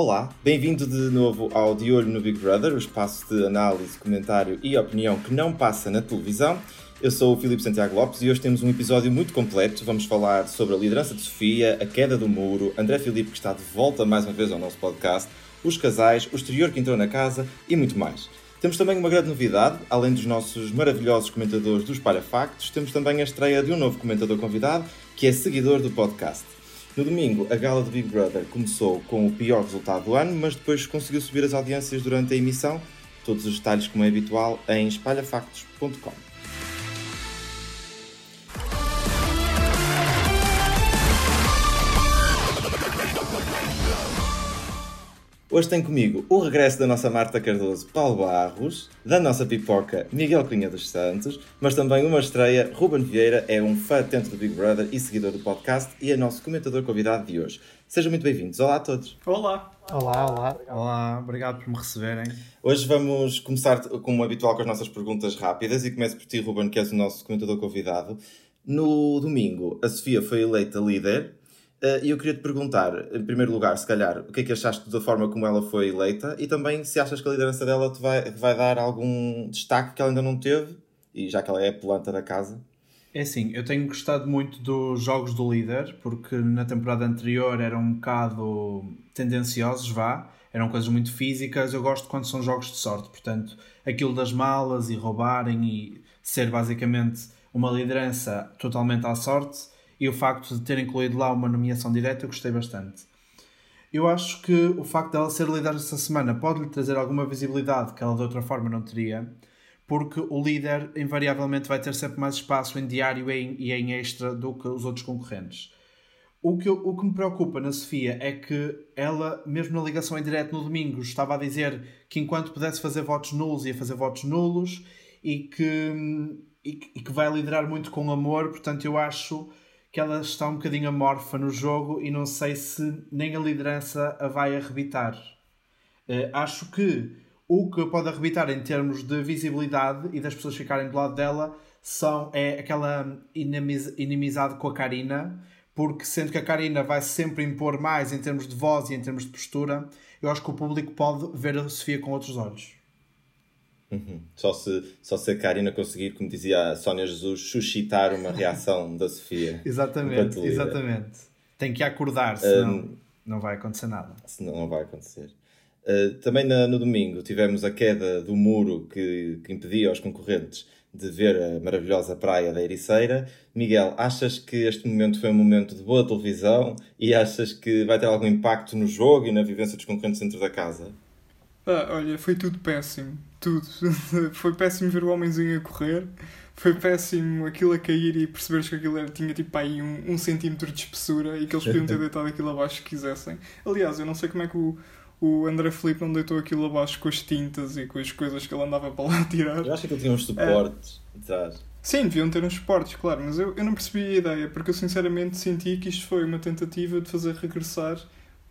Olá, bem-vindo de novo ao De Olho no Big Brother, o espaço de análise, comentário e opinião que não passa na televisão. Eu sou o Filipe Santiago Lopes e hoje temos um episódio muito completo. Vamos falar sobre a liderança de Sofia, a queda do muro, André Filipe que está de volta mais uma vez ao nosso podcast, os casais, o exterior que entrou na casa e muito mais. Temos também uma grande novidade, além dos nossos maravilhosos comentadores dos Parafactos, temos também a estreia de um novo comentador convidado que é seguidor do podcast. No domingo, a gala do Big Brother começou com o pior resultado do ano, mas depois conseguiu subir as audiências durante a emissão. Todos os detalhes, como é habitual, em espalhafactos.com. Hoje tem comigo o regresso da nossa Marta Cardoso, Paulo Barros, da nossa pipoca Miguel Cunha dos Santos, mas também uma estreia, Ruben Vieira, é um fã atento do Big Brother e seguidor do podcast e é nosso comentador convidado de hoje. Sejam muito bem-vindos. Olá a todos. Olá. Olá, olá. Olá, obrigado por me receberem. Hoje vamos começar, como habitual, com as nossas perguntas rápidas e começo por ti, Ruben, que és o nosso comentador convidado. No domingo, a Sofia foi eleita líder e eu queria te perguntar, em primeiro lugar, se calhar, o que é que achaste da forma como ela foi eleita e também se achas que a liderança dela te vai, vai dar algum destaque que ela ainda não teve, e já que ela é a planta da casa. É assim, eu tenho gostado muito dos jogos do líder, porque na temporada anterior eram um bocado tendenciosos, vá, eram coisas muito físicas. Eu gosto quando são jogos de sorte, portanto, aquilo das malas e roubarem e ser basicamente uma liderança totalmente à sorte e o facto de ter incluído lá uma nomeação direta eu gostei bastante. Eu acho que o facto dela ser líder esta semana pode-lhe trazer alguma visibilidade que ela de outra forma não teria, porque o líder invariavelmente vai ter sempre mais espaço em diário e em extra do que os outros concorrentes. O que, o que me preocupa na Sofia é que ela, mesmo na ligação em direto no domingo, estava a dizer que enquanto pudesse fazer votos nulos, ia fazer votos nulos e que, e, e que vai liderar muito com amor. Portanto, eu acho que ela está um bocadinho amorfa no jogo e não sei se nem a liderança a vai arrebitar. Uh, acho que o que pode arrebitar em termos de visibilidade e das pessoas ficarem do lado dela são, é aquela inimiz, inimizade com a Karina, porque sendo que a Karina vai sempre impor mais em termos de voz e em termos de postura, eu acho que o público pode ver a Sofia com outros olhos. Uhum. Só, se, só se a Karina conseguir, como dizia a Sónia Jesus, suscitar uma reação da Sofia. exatamente, exatamente. Tem que acordar, senão um, não vai acontecer nada. Senão não vai acontecer. Uh, também na, no domingo tivemos a queda do muro que, que impedia aos concorrentes de ver a maravilhosa praia da Ericeira. Miguel, achas que este momento foi um momento de boa televisão e achas que vai ter algum impacto no jogo e na vivência dos concorrentes dentro da casa? Ah, olha, foi tudo péssimo. Tudo. foi péssimo ver o homenzinho a correr. Foi péssimo aquilo a cair e perceberes que aquilo era, tinha tipo aí um, um centímetro de espessura e que eles podiam ter deitado aquilo abaixo se quisessem. Aliás, eu não sei como é que o, o André Felipe não deitou aquilo abaixo com as tintas e com as coisas que ele andava para lá tirar. Eu acho que ele tinha uns suportes é. atrás. Sim, deviam ter uns suportes, claro, mas eu, eu não percebi a ideia, porque eu sinceramente senti que isto foi uma tentativa de fazer regressar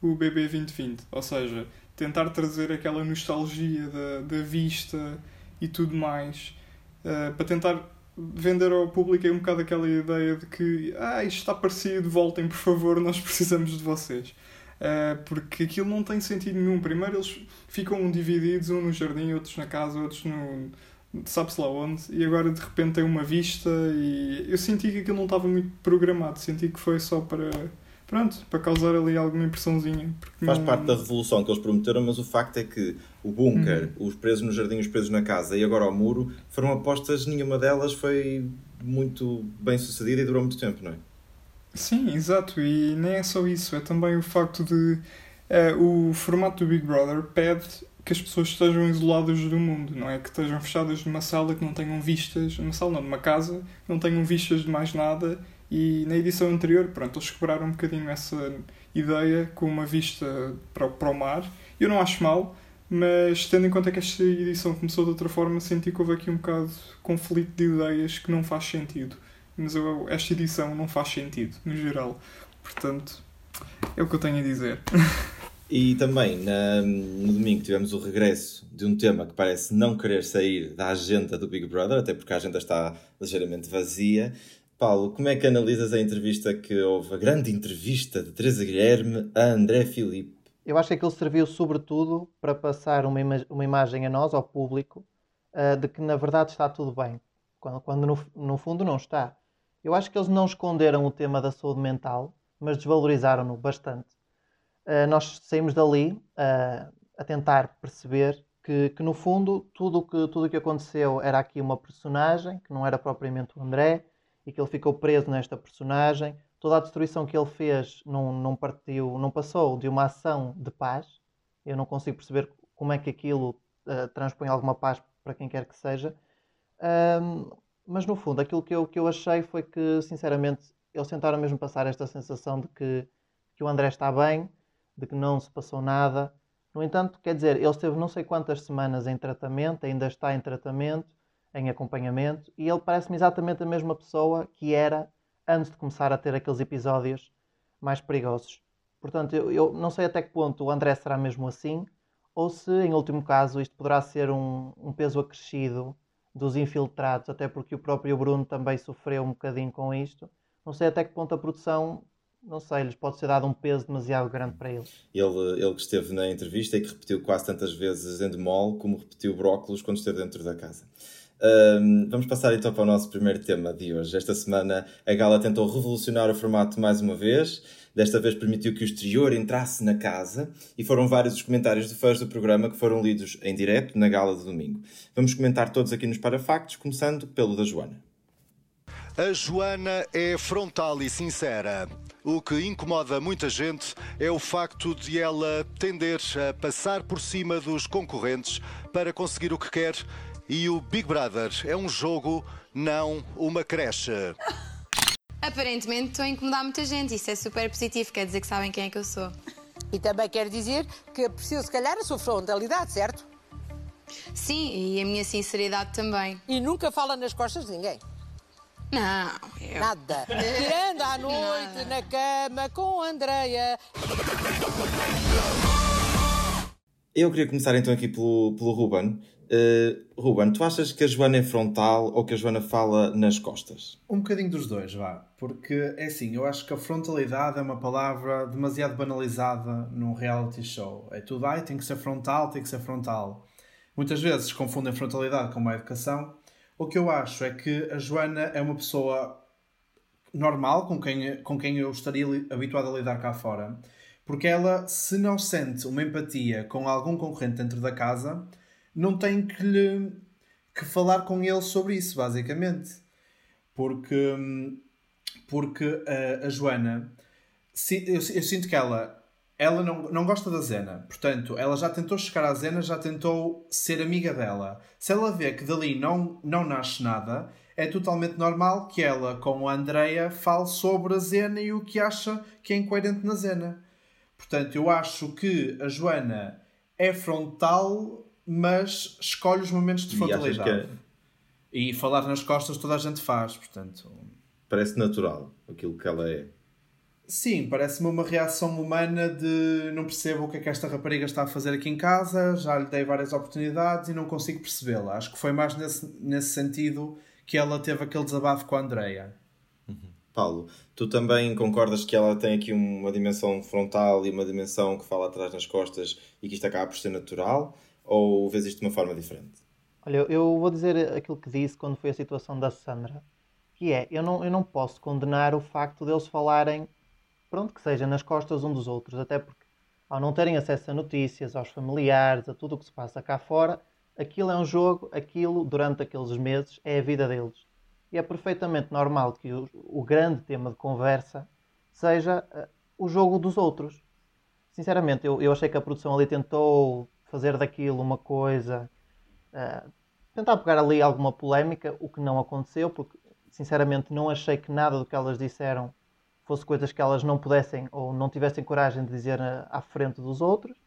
o BB 2020. Ou seja, tentar trazer aquela nostalgia da, da vista e tudo mais, uh, para tentar vender ao público aí um bocado aquela ideia de que ah, isto está parecido, voltem por favor, nós precisamos de vocês. Uh, porque aquilo não tem sentido nenhum. Primeiro eles ficam divididos, um no jardim, outros na casa, outros no. sabe-se lá onde, e agora de repente tem uma vista e eu senti que aquilo não estava muito programado, senti que foi só para pronto, para causar ali alguma impressãozinha. Faz não... parte da revolução que eles prometeram, mas o facto é que o bunker, uhum. os presos no jardim, os presos na casa e agora o muro foram apostas, nenhuma delas foi muito bem sucedida e durou muito tempo, não é? Sim, exato, e nem é só isso, é também o facto de uh, o formato do Big Brother pede que as pessoas estejam isoladas do mundo, não é? Que estejam fechadas numa sala, que não tenham vistas, numa sala não, numa casa, não tenham vistas de mais nada e na edição anterior, pronto, eles quebraram um bocadinho essa ideia com uma vista para, para o mar. Eu não acho mal, mas tendo em conta que esta edição começou de outra forma, senti que houve aqui um bocado de conflito de ideias que não faz sentido. Mas eu, esta edição não faz sentido, no geral. Portanto, é o que eu tenho a dizer. E também na, no domingo tivemos o regresso de um tema que parece não querer sair da agenda do Big Brother, até porque a agenda está ligeiramente vazia, Paulo, como é que analisas a entrevista que houve, a grande entrevista de Teresa Guilherme a André Filipe? eu acho que aquilo serviu sobretudo para passar uma, ima uma imagem a nós, ao público, uh, de que na verdade está tudo bem, quando, quando no, no, fundo não está. Eu acho que eles não esconderam o tema da saúde mental, mas desvalorizaram-no bastante. Uh, nós saímos dali uh, a tentar perceber que, que, no fundo tudo que, o que aconteceu era aqui uma personagem, que não era propriamente o André, e que ele ficou preso nesta personagem toda a destruição que ele fez não, não partiu, não passou de uma ação de paz. Eu não consigo perceber como é que aquilo uh, transpõe alguma paz para quem quer que seja. Um, mas no fundo, aquilo que eu, que eu achei foi que, sinceramente, eles tentaram mesmo passar esta sensação de que, que o André está bem, de que não se passou nada. No entanto, quer dizer, ele esteve não sei quantas semanas em tratamento, ainda está em tratamento, em acompanhamento, e ele parece-me exatamente a mesma pessoa que era antes de começar a ter aqueles episódios mais perigosos. Portanto, eu, eu, não sei até que ponto o André será mesmo assim, ou se, em último caso, isto poderá ser um, um peso acrescido dos infiltrados, até porque o próprio Bruno também sofreu um bocadinho com isto. Não sei até que ponto a produção, não sei, lhes pode ser dado um peso demasiado grande para eles. Ele, ele que esteve na entrevista e que repetiu quase tantas vezes Endemol como repetiu brócolos quando esteve dentro da casa. Um, vamos passar então para o nosso primeiro tema de hoje. Esta semana a Gala tentou revolucionar o formato mais uma vez. Desta vez permitiu que o exterior entrasse na casa e foram vários os comentários de fãs do programa que foram lidos em direto na Gala de domingo. Vamos comentar todos aqui nos Parafactos, começando pelo da Joana. A Joana é frontal e sincera. O que incomoda muita gente é o facto de ela tender a passar por cima dos concorrentes para conseguir o que quer e o Big Brother é um jogo, não uma creche. Aparentemente estou a incomodar muita gente, isso é super positivo, quer dizer que sabem quem é que eu sou. E também quer dizer que aprecio se calhar a sua frontalidade, certo? Sim, e a minha sinceridade também. E nunca fala nas costas de ninguém? Não, eu... Nada. Tirando à noite Nada. na cama com a Andreia. Eu queria começar então aqui pelo, pelo Ruben. Uh, Ruben, tu achas que a Joana é frontal ou que a Joana fala nas costas? Um bocadinho dos dois, vá. Porque é assim, eu acho que a frontalidade é uma palavra demasiado banalizada num reality show. É tudo, ai, tem que ser frontal, tem que ser frontal. Muitas vezes confundem frontalidade com má educação. O que eu acho é que a Joana é uma pessoa normal com quem, com quem eu estaria habituado a lidar cá fora. Porque ela, se não sente uma empatia com algum concorrente dentro da casa, não tem que lhe que falar com ele sobre isso, basicamente. Porque, porque a, a Joana, eu, eu, sinto que ela, ela não, não gosta da Zena. Portanto, ela já tentou chegar à Zena, já tentou ser amiga dela. Se ela vê que dali não, não nasce nada, é totalmente normal que ela, com a Andreia, fale sobre a Zena e o que acha que é incoerente na Zena. Portanto, eu acho que a Joana é frontal mas escolhe os momentos de frontalidade. É... E falar nas costas toda a gente faz, portanto. Parece natural aquilo que ela é. Sim, parece-me uma reação humana de não percebo o que é que esta rapariga está a fazer aqui em casa, já lhe dei várias oportunidades e não consigo percebê-la. Acho que foi mais nesse, nesse sentido que ela teve aquele desabafo com a Andreia. Uhum. Paulo, tu também concordas que ela tem aqui uma dimensão frontal e uma dimensão que fala atrás nas costas e que isto acaba por ser natural? Ou vês isto de uma forma diferente? Olha, eu vou dizer aquilo que disse quando foi a situação da Sandra, que é, eu não, eu não posso condenar o facto deles falarem, pronto, que seja, nas costas um dos outros, até porque ao não terem acesso a notícias, aos familiares, a tudo o que se passa cá fora, aquilo é um jogo, aquilo, durante aqueles meses, é a vida deles. E é perfeitamente normal que o, o grande tema de conversa seja uh, o jogo dos outros. Sinceramente, eu, eu achei que a produção ali tentou fazer daquilo uma coisa, uh, tentar pegar ali alguma polémica, o que não aconteceu, porque sinceramente não achei que nada do que elas disseram fosse coisas que elas não pudessem ou não tivessem coragem de dizer à frente dos outros.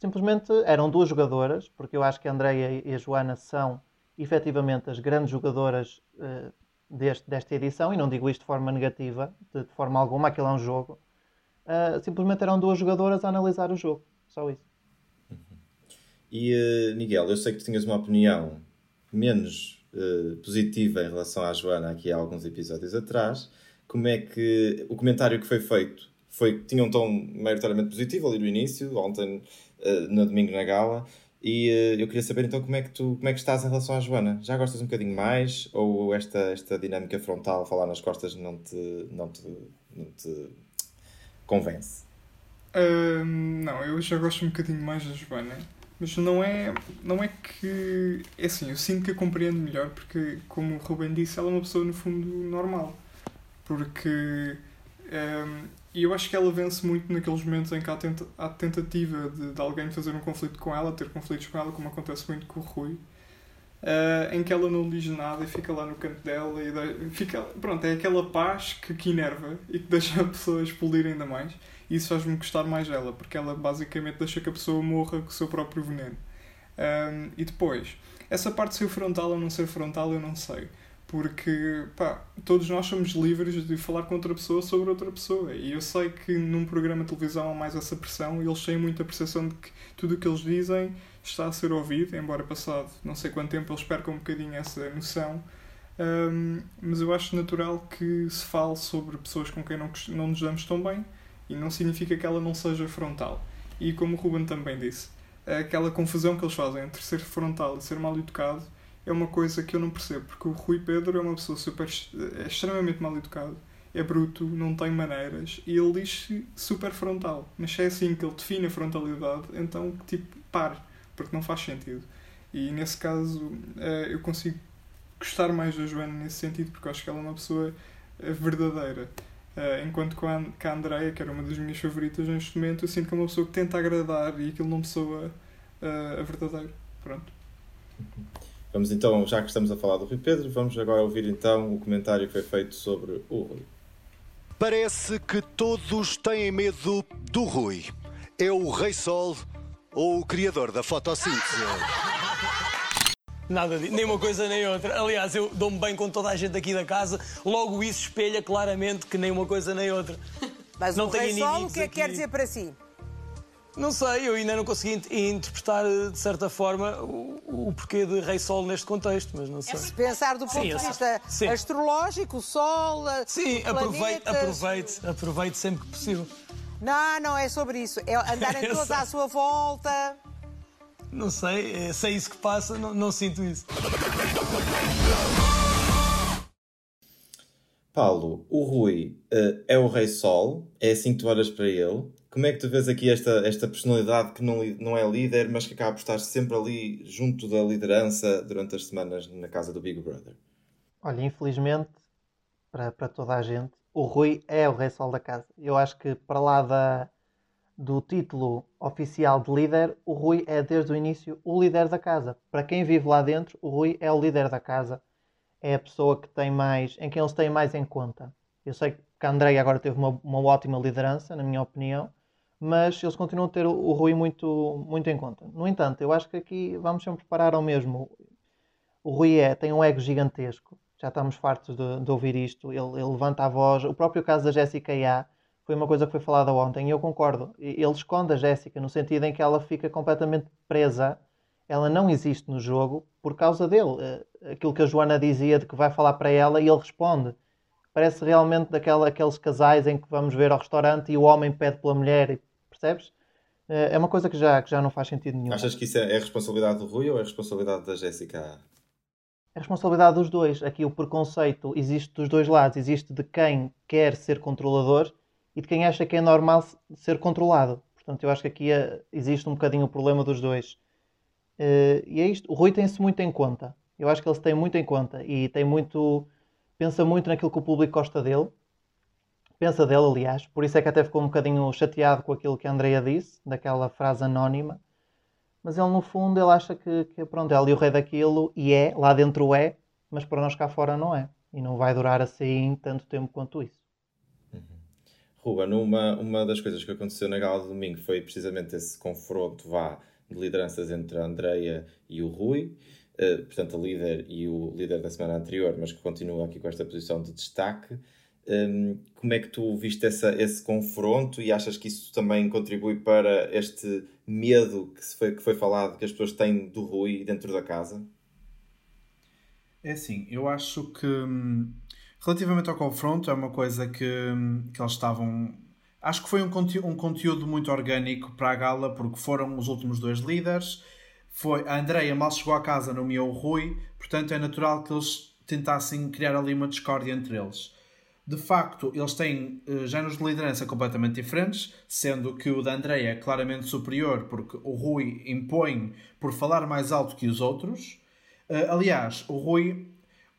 Simplesmente eram duas jogadoras, porque eu acho que a Andreia e a Joana são efetivamente as grandes jogadoras uh, deste, desta edição, e não digo isto de forma negativa, de, de forma alguma, aquilo é um jogo. Uh, simplesmente eram duas jogadoras a analisar o jogo, só isso. E uh, Miguel, eu sei que tinhas uma opinião menos uh, positiva em relação à Joana aqui há alguns episódios atrás. Como é que o comentário que foi feito foi, tinha um tom maioritariamente positivo ali no início, ontem, uh, no domingo na gala. E uh, eu queria saber então como é, que tu, como é que estás em relação à Joana. Já gostas um bocadinho mais? Ou esta, esta dinâmica frontal, falar nas costas, não te, não te, não te convence? Uh, não, eu já gosto um bocadinho mais da Joana. Mas não é, não é que. É assim, eu sinto que a compreendo melhor porque, como o Ruben disse, ela é uma pessoa no fundo normal. Porque. Um, e eu acho que ela vence muito naqueles momentos em que há, tenta, há tentativa de, de, alguém fazer um conflito com ela, ter conflitos com ela, como acontece muito com o Rui, uh, em que ela não diz nada e fica lá no canto dela e fica, pronto, é aquela paz que, que enerva e que deixa a pessoa explodir ainda mais. Isso faz-me gostar mais dela, porque ela basicamente deixa que a pessoa morra com o seu próprio veneno. Um, e depois, essa parte de ser frontal ou não ser frontal, eu não sei porque pá, todos nós somos livres de falar com outra pessoa sobre outra pessoa. E eu sei que num programa de televisão há mais essa pressão e eles têm muita percepção de que tudo o que eles dizem está a ser ouvido, embora passado não sei quanto tempo eles percam um bocadinho essa noção. Um, mas eu acho natural que se fale sobre pessoas com quem não, não nos damos tão bem e não significa que ela não seja frontal. E como o Ruben também disse, aquela confusão que eles fazem entre ser frontal e ser mal educado é uma coisa que eu não percebo, porque o Rui Pedro é uma pessoa super, é extremamente mal educado, é bruto, não tem maneiras e ele diz super frontal. Mas se é assim que ele define a frontalidade, então, tipo, pare, porque não faz sentido. E nesse caso, eh, eu consigo gostar mais da Joana nesse sentido, porque acho que ela é uma pessoa eh, verdadeira. Eh, enquanto que a Andrea, que era uma das minhas favoritas neste momento, eu sinto que é uma pessoa que tenta agradar e aquilo não me soa a verdadeiro. Pronto. Vamos então, já que estamos a falar do Rui Pedro, vamos agora ouvir então o comentário que foi feito sobre o Rui. Parece que todos têm medo do Rui. É o Rei Sol ou o criador da fotossíntese? Nada disso, nem uma coisa nem outra. Aliás, eu dou-me bem com toda a gente aqui da casa, logo isso espelha claramente que nem uma coisa nem outra. Mas não o Rei Sol, o que é que quer dizer para si? Não sei, eu ainda não consegui interpretar de certa forma o, o porquê de Rei Sol neste contexto, mas não sei. Se pensar do ponto sim, de vista sim. astrológico, o Sol, sim, aproveite, aproveite, aproveite sempre que possível. Não, não é sobre isso. É andarem todos à sua volta. Não sei, é, se é isso que passa, não, não sinto isso. Paulo, o Rui uh, é o Rei Sol, é assim que tu olhas para ele. Como é que tu vês aqui esta, esta personalidade que não, não é líder, mas que acaba por estar sempre ali junto da liderança durante as semanas na casa do Big Brother? Olha, infelizmente, para, para toda a gente, o Rui é o rei sol da casa. Eu acho que para lá da, do título oficial de líder, o Rui é desde o início o líder da casa. Para quem vive lá dentro, o Rui é o líder da casa. É a pessoa que tem mais, em quem eles têm mais em conta. Eu sei que a Andrei agora teve uma, uma ótima liderança, na minha opinião, mas eles continuam a ter o, o Rui muito, muito em conta. No entanto, eu acho que aqui vamos sempre parar ao mesmo. O Rui é, tem um ego gigantesco, já estamos fartos de, de ouvir isto, ele, ele, levanta a voz. O próprio caso da Jéssica A foi uma coisa que foi falada ontem e eu concordo. Ele esconde a Jéssica no sentido em que ela fica completamente presa, ela não existe no jogo por causa dele. Eh, aquilo que a Joana dizia de que vai falar para ela e ele responde parece realmente daquela, aqueles casais em que vamos ver ao restaurante e o homem pede pela mulher e percebes? Eh, é uma coisa que já, que já não faz sentido nenhum. Achas que isso é, é responsabilidade do Rui ou é responsabilidade da Jéssica? É responsabilidade dos dois. Aqui o preconceito existe dos dois lados. Existe de quem quer ser controlador e de quem acha que é normal ser controlado. Portanto, eu acho que aqui eh, existe um bocadinho o problema dos dois. Eh, e é isto. O Rui tem-se muito em conta. Eu acho que ele se tem muito em conta e tem muito. pensa muito naquilo que o público gosta dele pensa dele, aliás. Por isso é que até ficou um bocadinho chateado com aquilo que a Andrea disse, daquela frase anónima. Mas ele, no fundo, ele acha que, que pronto, é ali o rei daquilo e é, lá dentro é, mas para nós cá fora não é. E não vai durar assim tanto tempo quanto isso. Ruben, uma, uma das coisas que aconteceu na gala de domingo foi precisamente esse confronto vá, de lideranças entre a Andreia e o Rui. Uh, portanto, a líder e o líder da semana anterior, mas que continua aqui com esta posição de destaque. Um, como é que tu viste essa, esse confronto e achas que isso também contribui para este medo que, foi, que foi falado que as pessoas têm do Rui dentro da casa? É assim, eu acho que hum, relativamente ao confronto é uma coisa que, hum, que eles estavam Acho que foi um, um conteúdo muito orgânico para a gala, porque foram os últimos dois líderes. Foi, a Andreia mal chegou a casa, nomeou o Rui, portanto é natural que eles tentassem criar ali uma discórdia entre eles. De facto, eles têm uh, géneros de liderança completamente diferentes, sendo que o da Andreia é claramente superior, porque o Rui impõe por falar mais alto que os outros. Uh, aliás, o Rui.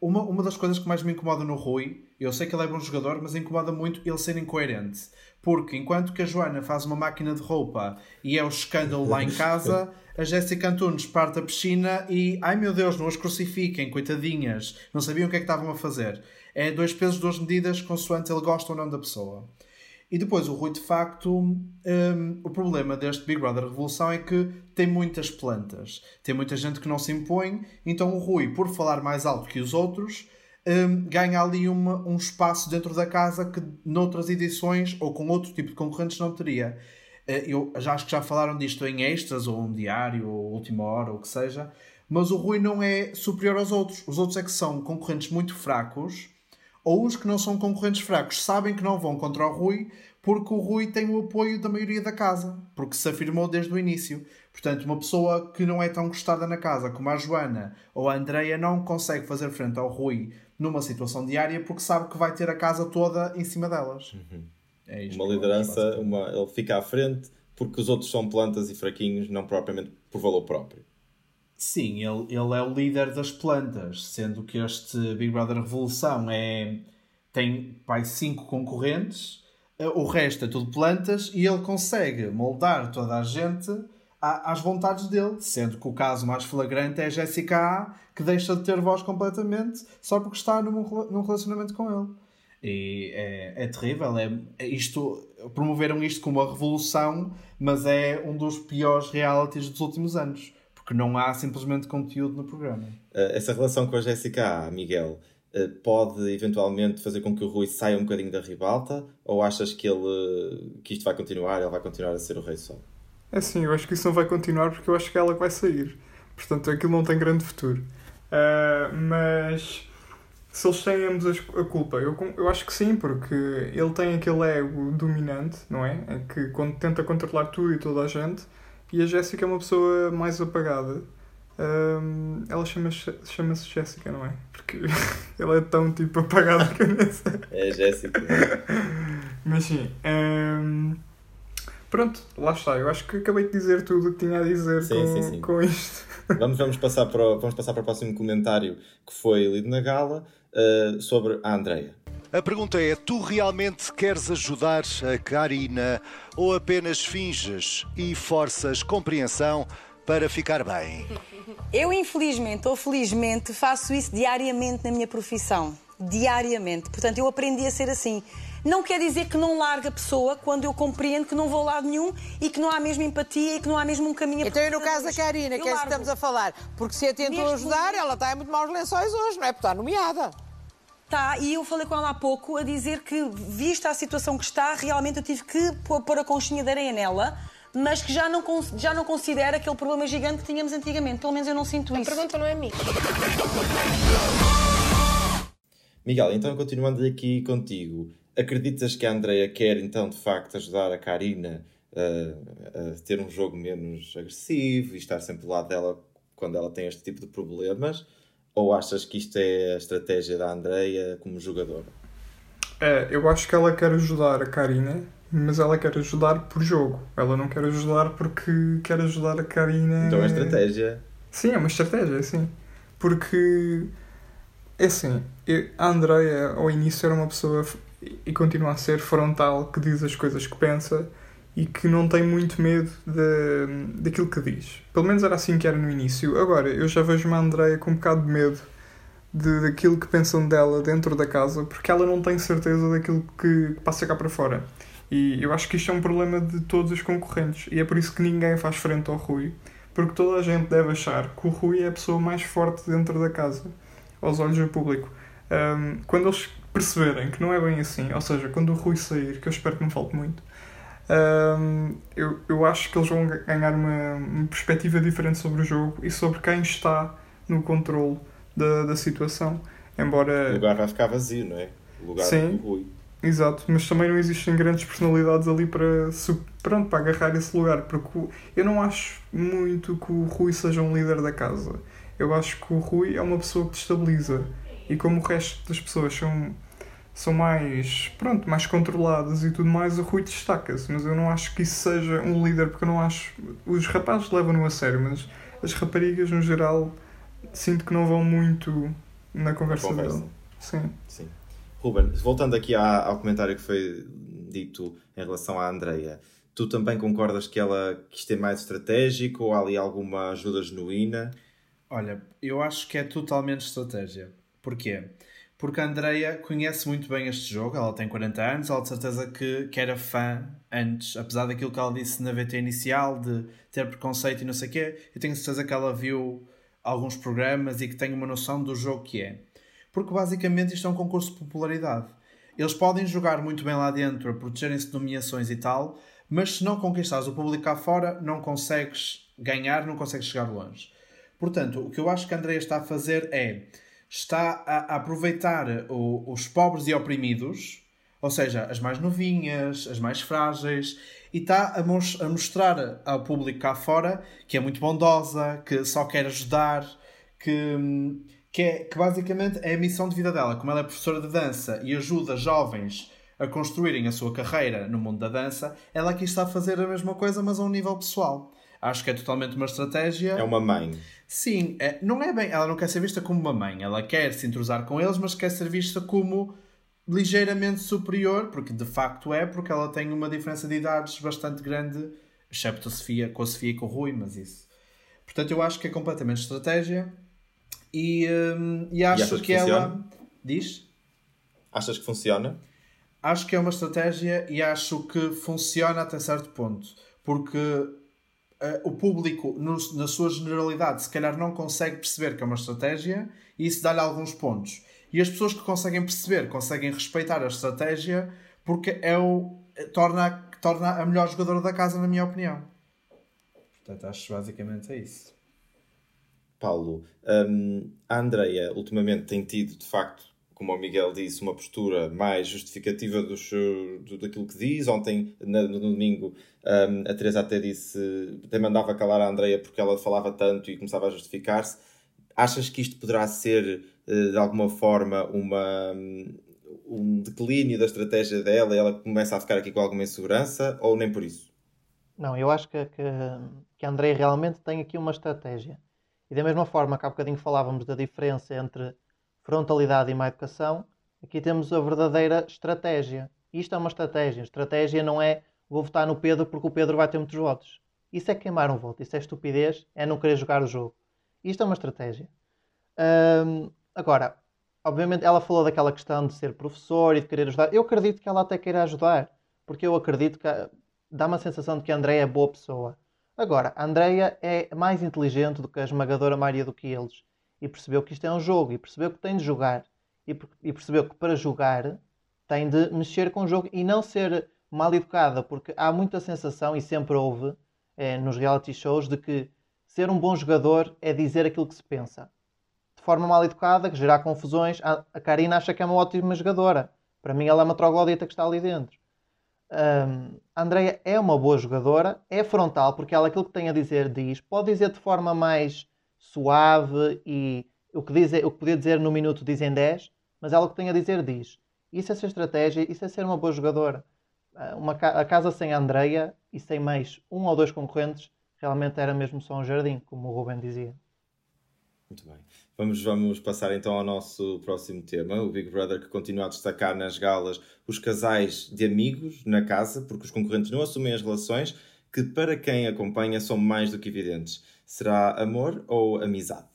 Uma, uma das coisas que mais me incomoda no Rui, eu sei que ele é bom jogador, mas incomoda muito ele ser incoerente. Porque enquanto que a Joana faz uma máquina de roupa e é o escândalo lá em casa, a Jéssica Antunes parte da piscina e ai meu Deus, não as crucifiquem, coitadinhas, não sabiam o que é que estavam a fazer. É dois pesos, duas medidas, consoante ele gosta ou não da pessoa. E depois o Rui, de facto, um, o problema deste Big Brother Revolução é que tem muitas plantas. Tem muita gente que não se impõe, então o Rui, por falar mais alto que os outros, um, ganha ali uma, um espaço dentro da casa que noutras edições ou com outro tipo de concorrentes não teria. Eh, eu já acho que já falaram disto em extras, ou um diário, ou última hora, ou o que seja, mas o Rui não é superior aos outros. Os outros é que são concorrentes muito fracos, ou os que não são concorrentes fracos sabem que não vão contra o Rui, porque o Rui tem o apoio da maioria da casa, porque se afirmou desde o início. Portanto, uma pessoa que não é tão gostada na casa como a Joana ou a Andreia não consegue fazer frente ao Rui numa situação diária porque sabe que vai ter a casa toda em cima delas. Uhum. É uma liderança, uma, ele fica à frente porque os outros são plantas e fraquinhos, não propriamente por valor próprio. Sim, ele, ele é o líder das plantas, sendo que este Big Brother Revolução é, tem pai, cinco concorrentes, eh, o resto é tudo plantas e ele consegue moldar toda a gente às vontades dele, sendo que o caso mais flagrante é a Jessica A, que deixa de ter voz completamente só porque está num, num relacionamento com ele. E é, é terrível. É, é, isto, promoveram isto como uma revolução, mas é um dos piores realities dos últimos anos, porque não há simplesmente conteúdo no programa. Eh, essa relação com a Jessica A, Miguel, eh, pode eventualmente fazer com que o Rui saia um bocadinho da ribalta? Ou achas que, ele, que isto vai continuar ele vai continuar a ser o rei sol? É sim, eu acho que isso não vai continuar porque eu acho que ela vai sair. Portanto, aquilo não tem grande futuro. Uh, mas se eles têm ambos a culpa, eu, eu acho que sim, porque ele tem aquele ego dominante, não é? Em que quando tenta controlar tudo e toda a gente, e a Jéssica é uma pessoa mais apagada. Um, ela chama-se chama Jéssica, não é? Porque ela é tão tipo apagada que eu nem sei. É Jéssica. Mas sim. Um, pronto, lá está. Eu acho que acabei de dizer tudo o que tinha a dizer sim, com, sim, sim. com isto. Vamos, vamos, passar para o, vamos passar para o próximo comentário que foi lido na gala uh, sobre a Andreia. A pergunta é: tu realmente queres ajudar a Karina ou apenas finges e forças compreensão para ficar bem? Eu, infelizmente ou felizmente, faço isso diariamente na minha profissão. Diariamente. Portanto, eu aprendi a ser assim. Não quer dizer que não largue a pessoa quando eu compreendo que não vou a lado nenhum e que não há mesmo empatia e que não há mesmo um caminho Então, no caso da Karina, que é que estamos a falar? Porque se a tentou Neste ajudar, momento... ela está em muito maus lençóis hoje, não é? Porque está nomeada. Está, e eu falei com ela há pouco a dizer que, vista a situação que está, realmente eu tive que pôr a conchinha de areia nela mas que já não, já não considera aquele problema gigante que tínhamos antigamente. Pelo menos eu não sinto a isso. A pergunta não é minha. Miguel, então continuando aqui contigo, Acreditas que a Andrea quer então de facto ajudar a Karina a, a ter um jogo menos agressivo e estar sempre do lado dela quando ela tem este tipo de problemas? Ou achas que isto é a estratégia da Andrea como jogadora? É, eu acho que ela quer ajudar a Karina, mas ela quer ajudar por jogo. Ela não quer ajudar porque quer ajudar a Karina. Então é estratégia. Sim, é uma estratégia, sim. Porque é assim, a Andrea ao início era uma pessoa e continua a ser frontal, que diz as coisas que pensa e que não tem muito medo de, daquilo que diz. Pelo menos era assim que era no início. Agora, eu já vejo uma Andreia com um bocado de medo de, daquilo que pensam dela dentro da casa, porque ela não tem certeza daquilo que passa cá para fora. E eu acho que isto é um problema de todos os concorrentes. E é por isso que ninguém faz frente ao Rui, porque toda a gente deve achar que o Rui é a pessoa mais forte dentro da casa, aos olhos do público. Um, quando eles perceberem que não é bem assim, ou seja, quando o Rui sair, que eu espero que não falte muito, um, eu, eu acho que eles vão ganhar uma, uma, perspectiva diferente sobre o jogo e sobre quem está no controle da, da situação. Embora... O lugar vai ficar vazio, não é? O lugar Sim. do Rui. Exato, mas também não existem grandes personalidades ali para, pronto, para agarrar esse lugar, porque eu não acho muito que o Rui seja um líder da casa. Eu acho que o Rui é uma pessoa que destabiliza e como o resto das pessoas são, são mais, pronto, mais controladas e tudo mais, o Rui destaca-se, mas eu não acho que isso seja um líder, porque eu não acho... Os rapazes levam-no a sério, mas as raparigas, no geral, sinto que não vão muito na conversa, conversa. dele. Sim. Sim. Ruben, voltando aqui ao comentário que foi dito em relação à Andreia, tu também concordas que ela quis ter mais estratégico ou há ali alguma ajuda genuína? Olha, eu acho que é totalmente estratégia. Porquê? Porque a Andreia conhece muito bem este jogo, ela tem 40 anos, ela de certeza que, que era fã antes, apesar daquilo que ela disse na VT inicial, de ter preconceito e não sei o quê, eu tenho certeza que ela viu alguns programas e que tem uma noção do jogo que é porque basicamente isto é um concurso de popularidade. Eles podem jogar muito bem lá dentro a protegerem-se de nomeações e tal, mas se não conquistares o público cá fora, não consegues ganhar, não consegues chegar longe. Portanto, o que eu acho que a Andrea está a fazer é está a, aproveitar o, os pobres e oprimidos, ou seja, as mais novinhas, as mais frágeis, e está a, mos a mostrar ao público cá fora que é muito bondosa, que só quer ajudar, que que, é, que basicamente é a missão de vida dela. Como ela é professora de dança e ajuda jovens a construírem a sua carreira no mundo da dança, ela aqui está a fazer a mesma coisa, mas a um nível pessoal. Acho que é totalmente uma estratégia. É uma mãe. Sim, é, não é bem. Ela não quer ser vista como uma mãe. Ela quer se entrosar com eles, mas quer ser vista como ligeiramente superior, porque de facto é, porque ela tem uma diferença de idades bastante grande, excepto a Sofia, com a Sofia e com o Rui, mas isso. Portanto, eu acho que é completamente estratégia. E, um, e acho e que, que ela. Diz? Achas que funciona? Acho que é uma estratégia e acho que funciona até certo ponto. Porque o público, no, na sua generalidade, se calhar não consegue perceber que é uma estratégia e isso dá-lhe alguns pontos. E as pessoas que conseguem perceber, conseguem respeitar a estratégia porque é o, torna, torna a melhor jogadora da casa, na minha opinião. Portanto, acho basicamente é isso. Paulo, um, a Andreia ultimamente tem tido, de facto, como o Miguel disse, uma postura mais justificativa do, daquilo que diz. Ontem, no, no domingo, um, a Teresa até disse, até mandava calar a Andreia porque ela falava tanto e começava a justificar-se. Achas que isto poderá ser, eh, de alguma forma, uma, um declínio da estratégia dela e ela começa a ficar aqui com alguma insegurança ou nem por isso? Não, eu acho que, que, que a Andreia realmente tem aqui uma estratégia. E da mesma forma que há bocadinho falávamos da diferença entre frontalidade e má educação, aqui temos a verdadeira estratégia. Isto é uma estratégia. Estratégia não é vou votar no Pedro porque o Pedro vai ter muitos votos. Isso é queimar um voto, isso é estupidez, é não querer jogar o jogo. Isto é uma estratégia. Agora, obviamente ela falou daquela questão de ser professor e de querer ajudar. Eu acredito que ela até queira ajudar, porque eu acredito que dá uma sensação de que a André é boa pessoa. Agora, a Andrea é mais inteligente do que a esmagadora maioria do que eles e percebeu que isto é um jogo e percebeu que tem de jogar e, e percebeu que para jogar tem de mexer com o jogo e não ser mal educada, porque há muita sensação e sempre houve é, nos reality shows de que ser um bom jogador é dizer aquilo que se pensa. De forma mal educada, que gerar confusões, a Karina acha que é uma ótima jogadora. Para mim, ela é uma troglodita que está ali dentro. Um, a Andrea é uma boa jogadora, é frontal, porque ela aquilo que tem a dizer diz, pode dizer de forma mais suave e o que, diz, o que podia dizer no minuto diz em 10, mas ela o que tem a dizer diz. Isso é ser estratégia, isso é ser uma boa jogadora. Ah, uma, a casa sem a Andrea e sem mais um ou dois concorrentes realmente era mesmo só um jardim, como o Ruben dizia. Muito bem. Vamos, vamos passar então ao nosso próximo tema, o Big Brother que continua a destacar nas galas os casais de amigos na casa, porque os concorrentes não assumem as relações que para quem acompanha são mais do que evidentes. Será amor ou amizade?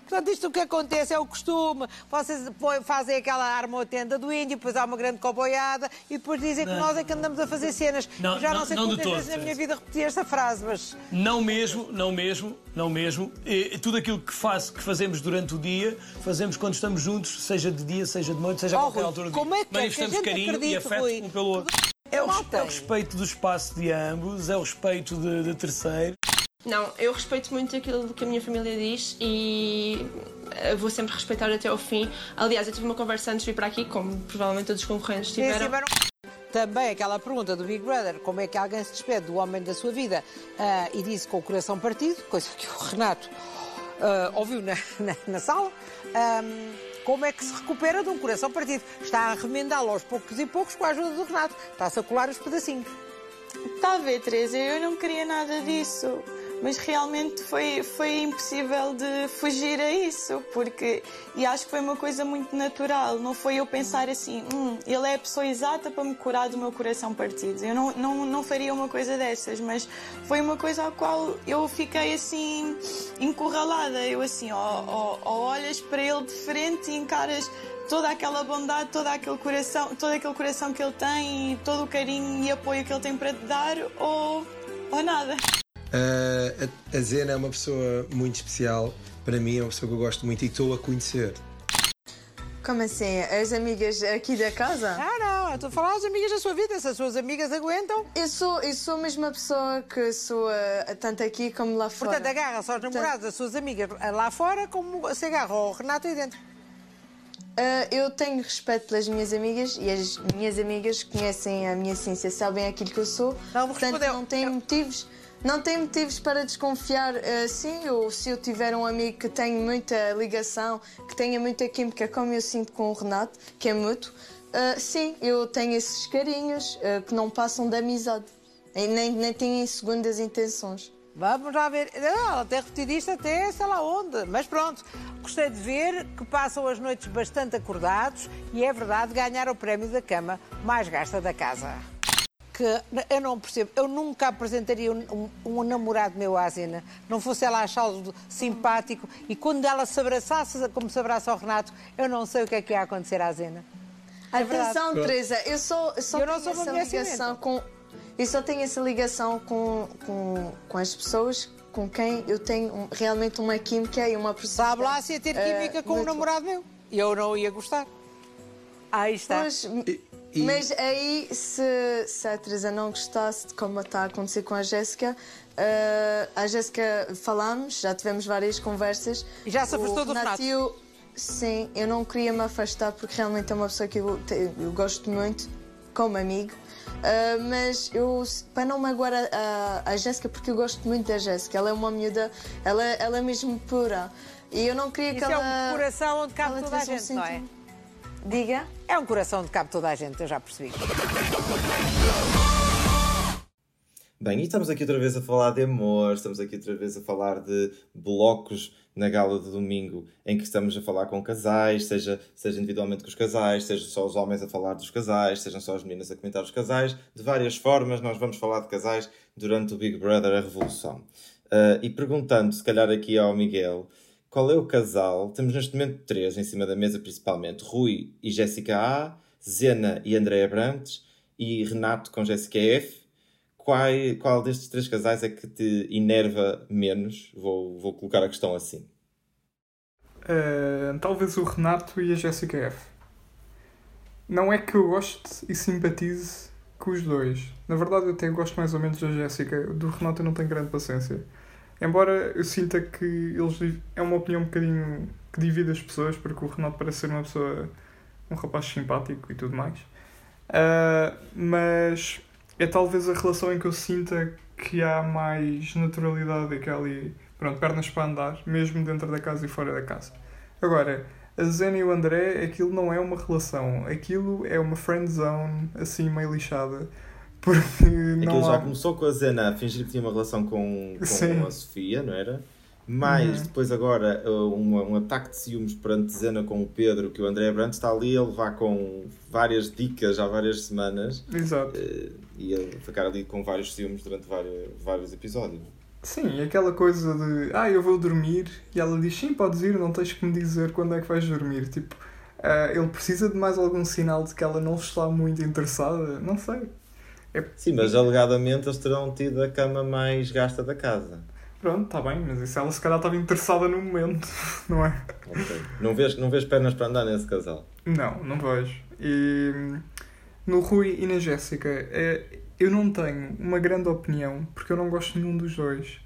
Portanto, isto o que acontece é o costume. Vocês fazem aquela arma tenda do índio, depois há uma grande coboiada e depois dizem não. que nós é que andamos a fazer cenas. Não, já não, não sei não quantas vezes na minha vida repeti esta frase, mas. Não mesmo, não mesmo, não mesmo. E, tudo aquilo que, faz, que fazemos durante o dia, fazemos quando estamos juntos, seja de dia, seja de noite, seja a oh, qualquer altura do como dia. É que é? Manifestamos é carinho acredita, e afeto Rui. um pelo outro. É o, é o respeito do espaço de ambos, é o respeito de, de terceiro. Não, eu respeito muito aquilo que a minha família diz e eh, vou sempre respeitar até ao fim. Aliás, eu tive uma conversa antes de vir para aqui, como provavelmente todos os concorrentes tiveram. Também aquela pergunta do Big Brother, como é que alguém se despede do homem da sua vida ah, e disse com o coração partido, coisa que o Renato ah, ouviu na, na, na sala, ahm, como é que se recupera de um coração partido? Está a remendá-lo aos poucos e poucos com a ajuda do Renato. Está-se a colar os pedacinhos. Está a ver, Teresa, eu não queria nada disso. Mas realmente foi, foi impossível de fugir a isso, porque. E acho que foi uma coisa muito natural. Não foi eu pensar assim, hum, ele é a pessoa exata para me curar do meu coração partido. Eu não, não, não faria uma coisa dessas, mas foi uma coisa à qual eu fiquei assim, encurralada. Eu assim, ó, ó, ó, olhas para ele de frente e encaras toda aquela bondade, todo aquele coração, todo aquele coração que ele tem e todo o carinho e apoio que ele tem para te dar, ou, ou nada. Uh, a, a Zena é uma pessoa muito especial. Para mim, é uma pessoa que eu gosto muito e estou a conhecer. Como assim? As amigas aqui da casa? Ah, não, eu estou a falar às amigas da sua vida, se as suas amigas aguentam. Eu sou, eu sou a mesma pessoa que sou tanto aqui como lá fora. Portanto, agarra-se aos namorados das suas amigas lá fora, como se agarra ao Renato aí dentro. Uh, eu tenho respeito pelas minhas amigas e as minhas amigas conhecem a minha ciência, sabem aquilo que eu sou. Não, portanto, respondeu. não têm motivos. Não tem motivos para desconfiar, uh, sim, ou se eu tiver um amigo que tem muita ligação, que tenha muita química, como eu sinto com o Renato, que é mútuo, uh, sim, eu tenho esses carinhos uh, que não passam da amizade, e nem, nem têm segundas intenções. Vamos lá ver. Não, ela tem repetido isto até sei lá onde. Mas pronto, gostei de ver que passam as noites bastante acordados e é verdade ganhar o prémio da cama mais gasta da casa. Que eu não percebo, eu nunca apresentaria um, um, um namorado meu à Zena, não fosse ela achá-lo simpático e quando ela se abraçasse como se abraça ao Renato, eu não sei o que é que ia acontecer à Zena. É verdade. Atenção, Teresa, eu só, eu só Eu não tenho sou uma essa ligação com. Eu só tenho essa ligação com, com, com as pessoas com quem eu tenho um- realmente uma química e uma proximidade. Sabe lá se ia ter química eh, com um namorado meu e eu não ia gostar. Aí está. Pois, e- Mas aí, se, se a Teresa não gostasse de como está a acontecer com a Jéssica, eh, a Jéssica falamos, já tivemos várias conversas. E já se afastou O do eu- Sim, eu não queria me afastar porque realmente é uma pessoa que eu, eu gosto muito, como amigo. Eh, mas eu, para não magoar a, a, a Jéssica, porque eu gosto muito da Jéssica, ela é uma miúda, ela, ela é mesmo pura. E eu não queria Isso que é ela. um coração onde cabe toda a tivesse um gente, não é? Diga? É um coração onde cabe toda a gente, eu já percebi. Bem, e estamos aqui outra vez a falar de amor, estamos aqui outra vez a falar de blocos na gala de domingo em que estamos a falar com casais, seja, seja individualmente com os casais, seja só os homens a falar dos casais, sejam só as meninas a comentar os casais. De várias formas, nós vamos falar de casais durante o Big Brother A Revolução. Ah, e perguntando, se calhar, aqui ao Miguel, qual é o casal? Temos neste momento três em cima da mesa, principalmente: Rui e Jéssica A, Zena e Andréa Brantes, e Renato com Jéssica F. Qual, qual destes três casais é que te enerva menos? Vou, vou colocar a questão assim. Uh, talvez o Renato e a Jessica F. Não é que eu goste e simpatize com os dois. Na verdade, eu até gosto mais ou menos da Jéssica. Do Renato eu não tenho grande paciência. Embora eu sinta que eles é uma opinião um bocadinho que divide as pessoas, porque o Renato parece ser uma pessoa, um rapaz simpático e tudo mais. Uh, mas é talvez a relação em que eu sinta que há mais naturalidade e que há ali, pronto, pernas para andar, mesmo dentro da casa e fora da casa. Agora, a Zena e o André, aquilo não é uma relação, aquilo é uma friend zone, assim, meio lixada, porque Aquilo não já há... começou com a Zena a fingir que tinha uma relação com, Sim. com a Sofia, não era? Mas Uhum. depois agora uh, um, um ataque de ciúmes perante Zena com o Pedro, que o André Brandt está ali a levar com várias dicas há várias semanas Exato. uh, e a ficar ali com vários ciúmes durante vários, vários episódios. Sim, e aquela coisa de, ah, eu vou dormir, e ela diz, sim, podes ir, não tens que me dizer quando é que vais dormir. Tipo, ah, ele precisa de mais algum sinal de que ela não está muito interessada? Não sei. É, Sim, mas alegadamente eles terão tido a cama mais gasta da casa. pronto, está bem, mas isso ela se calhar estava interessada no momento, não é? Ok. Não, vês, não vês pernas para andar nesse casal? Não, não vejo. E no Rui e na Jéssica, é, eu não tenho uma grande opinião, porque eu não gosto de nenhum dos dois.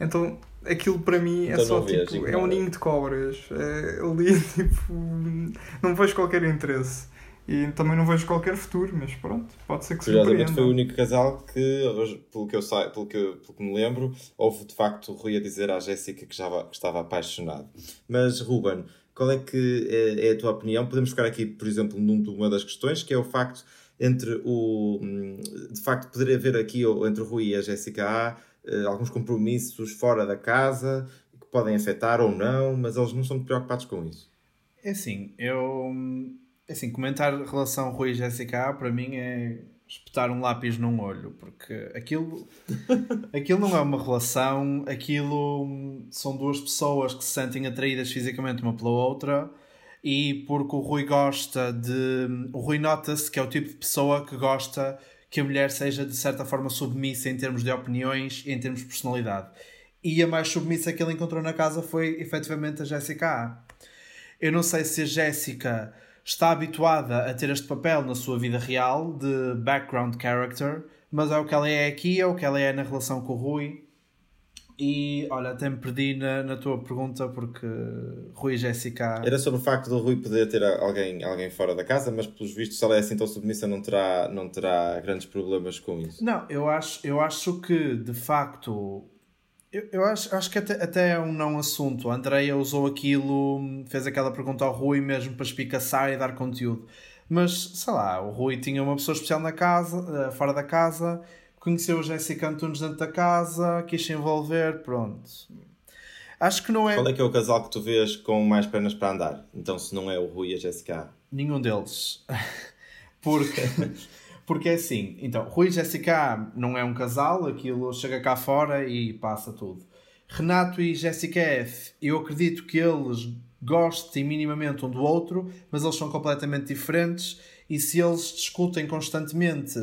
Então aquilo para mim é Então só não vês, tipo, é um ninho de cobras. É, ali tipo não vejo qualquer interesse. E também não vejo qualquer futuro, mas pronto, pode ser que Curiosamente foi o único casal que, pelo que, eu sa... pelo, que, pelo que me lembro, houve de facto o Rui a dizer à Jéssica que, já, que estava apaixonado. Mas, Ruben, qual é que é, é a tua opinião? Podemos ficar aqui, por exemplo, numa das questões, que é o facto entre o. hum, De facto, poder haver aqui ou entre o Rui e a Jéssica há eh, alguns compromissos fora da casa que podem afetar ou não, mas eles não são muito preocupados com isso. É assim, eu. É Assim, comentar relação Rui e Jéssica A para mim é espetar um lápis num olho, porque aquilo, aquilo não é uma relação, aquilo hum, são duas pessoas que se sentem atraídas fisicamente uma pela outra e porque o Rui gosta de. O Rui nota-se que é o tipo de pessoa que gosta que a mulher seja de certa forma submissa em termos de opiniões e em termos de personalidade. E a mais submissa que ele encontrou na casa foi efetivamente a Jéssica A. Eu não sei se a Jéssica está habituada a ter este papel na sua vida real de background character, mas é o que ela é aqui, é o que ela é na relação com o Rui. E olha, até me perdi na, na tua pergunta porque Rui e Jéssica. Era sobre o facto do Rui poder ter alguém, alguém fora da casa, mas pelos vistos, se ela é assim tão submissa, não terá, não terá grandes problemas com isso. Não, eu acho, eu acho que de facto. Eu, eu acho, acho que até, até é um não assunto. A Andreia usou aquilo, fez aquela pergunta ao Rui mesmo para espicaçar e dar conteúdo. Mas sei lá, o Rui tinha uma pessoa especial na casa, eh, fora da casa, conheceu a Jéssica Antunes dentro da casa, quis se envolver, pronto. Acho que não é. Qual é que é o casal que tu vês com mais pernas para andar? Então, se não é o Rui e a Jéssica. Nenhum deles. Porque, porque é assim, então, Rui e Jéssica não é um casal, aquilo chega cá fora e passa tudo. Renato e Jéssica F, eu acredito que eles gostem minimamente um do outro, mas eles são completamente diferentes e se eles discutem constantemente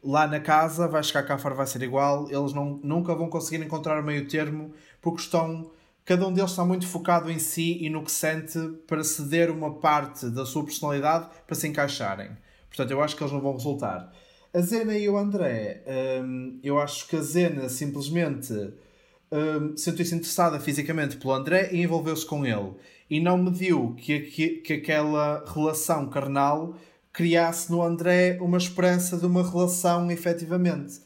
lá na casa, vai chegar cá fora vai ser igual, eles não, nunca vão conseguir encontrar o meio termo porque estão cada um deles está muito focado em si e no que sente para ceder uma parte da sua personalidade para se encaixarem. Portanto, eu acho que eles não vão resultar. A Zena e o André, hum, eu acho que a Zena simplesmente hum, sentiu-se interessada fisicamente pelo André e envolveu-se com ele. E não mediu que, que, que aquela relação carnal criasse no André uma esperança de uma relação efetivamente.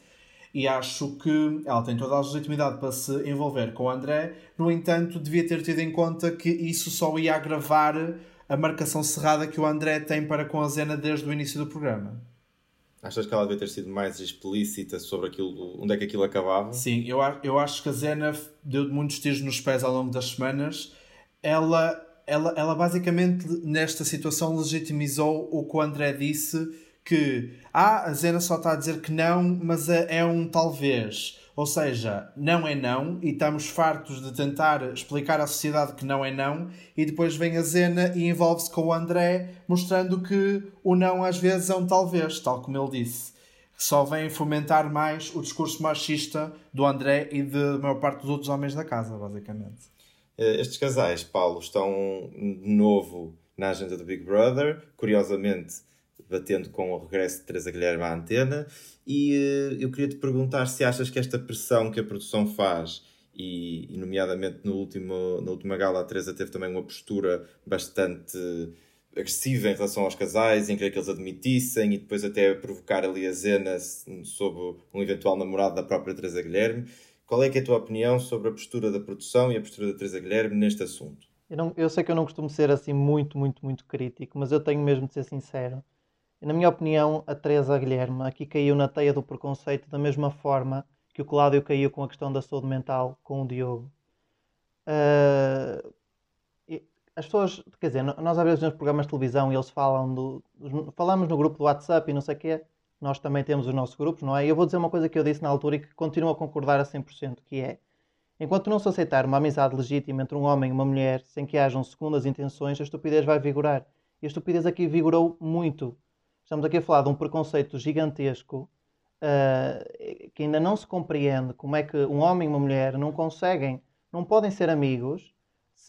E acho que ela tem toda a legitimidade para se envolver com o André, no entanto, devia ter tido em conta que isso só ia agravar a marcação cerrada que o André tem para com a Zena desde o início do programa. Achas que ela devia ter sido mais explícita sobre aquilo, onde é que aquilo acabava? Sim, eu, eu acho que a Zena deu muitos tiros nos pés ao longo das semanas. Ela, ela, ela basicamente, nesta situação, legitimizou o que o André disse: que ah, a Zena só está a dizer que não, mas é é um talvez. Ou seja, não é não, e estamos fartos de tentar explicar à sociedade que não é não, e depois vem a Zena e envolve-se com o André, mostrando que o não às vezes é um talvez, tal como ele disse só vem fomentar mais o discurso machista do André e da maior parte dos outros homens da casa, basicamente. Eh, Estes casais, Paulo, estão de novo na agenda do Big Brother, curiosamente batendo com o regresso de Teresa Guilherme à antena. E eh, eu queria te perguntar se achas que esta pressão que a produção faz, e, nomeadamente no último, na última gala, a Teresa teve também uma postura bastante agressiva em relação aos casais, em querer que eles admitissem e depois até provocar ali a Zena sobre um eventual namorado da própria Teresa Guilherme. Qual é é a tua opinião sobre a postura da produção e a postura da Teresa Guilherme neste assunto? Eu, não- eu sei que eu não costumo ser assim muito, muito, muito crítico, mas eu tenho mesmo de ser sincero. Na minha opinião, a Teresa Guilherme aqui caiu na teia do preconceito da mesma forma que o Cláudio caiu com a questão da saúde mental com o Diogo. E as pessoas, quer dizer, nós às vezes nos programas de televisão eles falam do. Falamos no grupo do WhatsApp e não sei o quê, nós também temos os nossos grupos, não é? E eu vou dizer uma coisa que eu disse na altura e que continuo a concordar a 100%, que é Enquanto não se aceitar uma amizade legítima entre um homem e uma mulher, sem que hajam segundas intenções, a estupidez vai vigorar. E a estupidez aqui vigorou muito. Estamos aqui a falar de um preconceito gigantesco ah, que ainda não se compreende como é que um homem e uma mulher não conseguem, não podem ser amigos,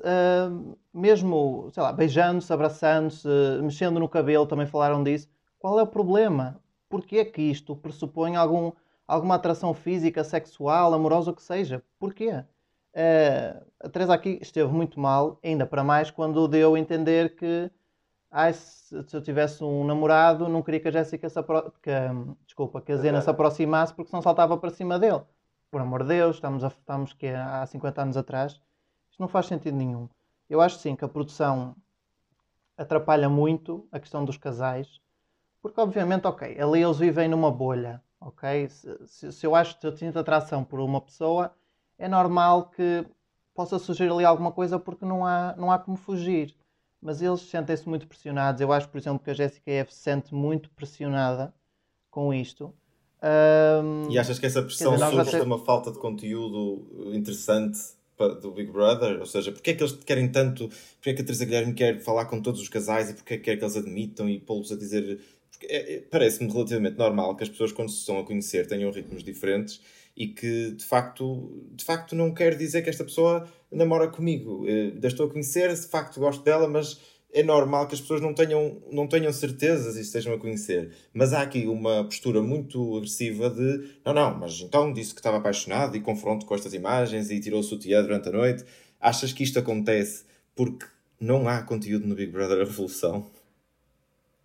ah, mesmo, sei lá, beijando-se, abraçando-se, mexendo no cabelo, também falaram disso. Qual é o problema? Porquê é que isto pressupõe algum, alguma atração física, sexual, amorosa, o que seja? Porquê? Uh, a Teresa aqui esteve muito mal, ainda para mais quando deu a entender que ai, se, se eu tivesse um namorado, não queria que a Jéssica se apro que, desculpa, que a Zena se aproximasse porque senão saltava para cima dele. Por amor de Deus, estamos, a, estamos que há 50 anos atrás. Isto não faz sentido nenhum. Eu acho sim que a produção atrapalha muito a questão dos casais, porque obviamente, ok, ali eles vivem numa bolha, ok? Se, se, se eu acho que eu sinto atração por uma pessoa, é normal que possa surgir ali alguma coisa porque não há, não há como fugir. Mas eles sentem-se muito pressionados. Eu acho, por exemplo, que a Jessica F se sente muito pressionada com isto. Um, e achas que essa pressão dizer, surge de uma falta de conteúdo interessante do Big Brother? Ou seja, porque é que eles querem tanto? Porque é que a Teresa Guilherme quer falar com todos os casais e porque é que quer que eles admitam e pô-los a dizer. É, é, Parece-me relativamente normal que as pessoas, quando se estão a conhecer, tenham ritmos diferentes e que de facto, de facto não quer dizer que esta pessoa namora comigo. Eu estou a conhecer, de facto gosto dela, mas é normal que as pessoas não tenham, não tenham certezas e estejam a conhecer. Mas há aqui uma postura muito agressiva de não, não, mas então disse que estava apaixonado e confronto com estas imagens e tirou o sutiã durante a noite. Achas que isto acontece porque não há conteúdo no Big Brother Revolução?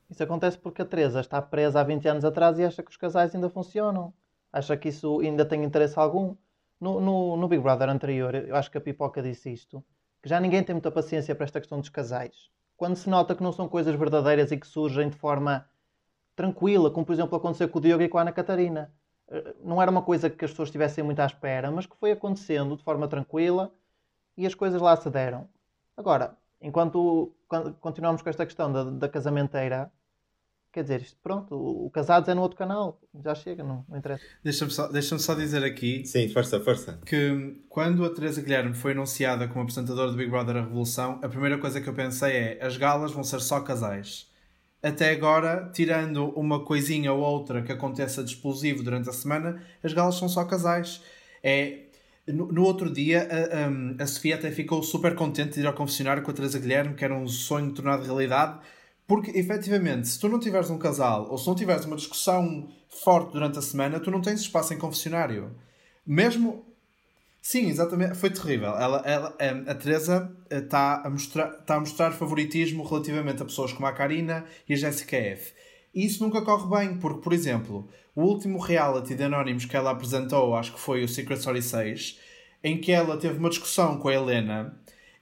Isso acontece porque a Teresa está presa há 20 anos atrás e acha que os casais ainda funcionam acha que isso ainda tem interesse algum? No, no, no, Big Brother anterior, eu acho que a Pipoca disse isto, que já ninguém tem muita paciência para esta questão dos casais. Quando se nota que não são coisas verdadeiras e que surgem de forma tranquila, como por exemplo aconteceu com o Diogo e com a Ana Catarina. Eh, não era uma coisa que as pessoas estivessem muito à espera, mas que foi acontecendo de forma tranquila e as coisas lá se deram. Agora, enquanto continuamos com esta questão da, da casamenteira, Quer dizer, isto, pronto, o, o Casados é no outro canal, já chega, não, não interessa. Deixa-me só, deixa só dizer aqui. Sim, força, força. Que quando a Teresa Guilherme foi anunciada como apresentadora do Big Brother A Revolução, a primeira coisa que eu pensei é: as galas vão ser só casais. Até agora, tirando uma coisinha ou outra que aconteça de explosivo durante a semana, as galas são só casais. É, no, no, outro dia, a, a, a, Sofia até ficou super contente de ir ao confessionário com a Teresa Guilherme, que era um sonho tornado realidade, porque, efetivamente, se tu não tiveres um casal ou se não tiveres uma discussão forte durante a semana, tu não tens espaço em confessionário. Mesmo. Sim, exatamente. Foi terrível. Ela, ela, a Teresa está eh, a, mostrar, está a mostrar favoritismo relativamente a pessoas como a Karina e a Jessica F. E isso nunca corre bem, porque, por exemplo, o último reality de Anónimos que ela apresentou, acho que foi o Secret Story 6, em que ela teve uma discussão com a Helena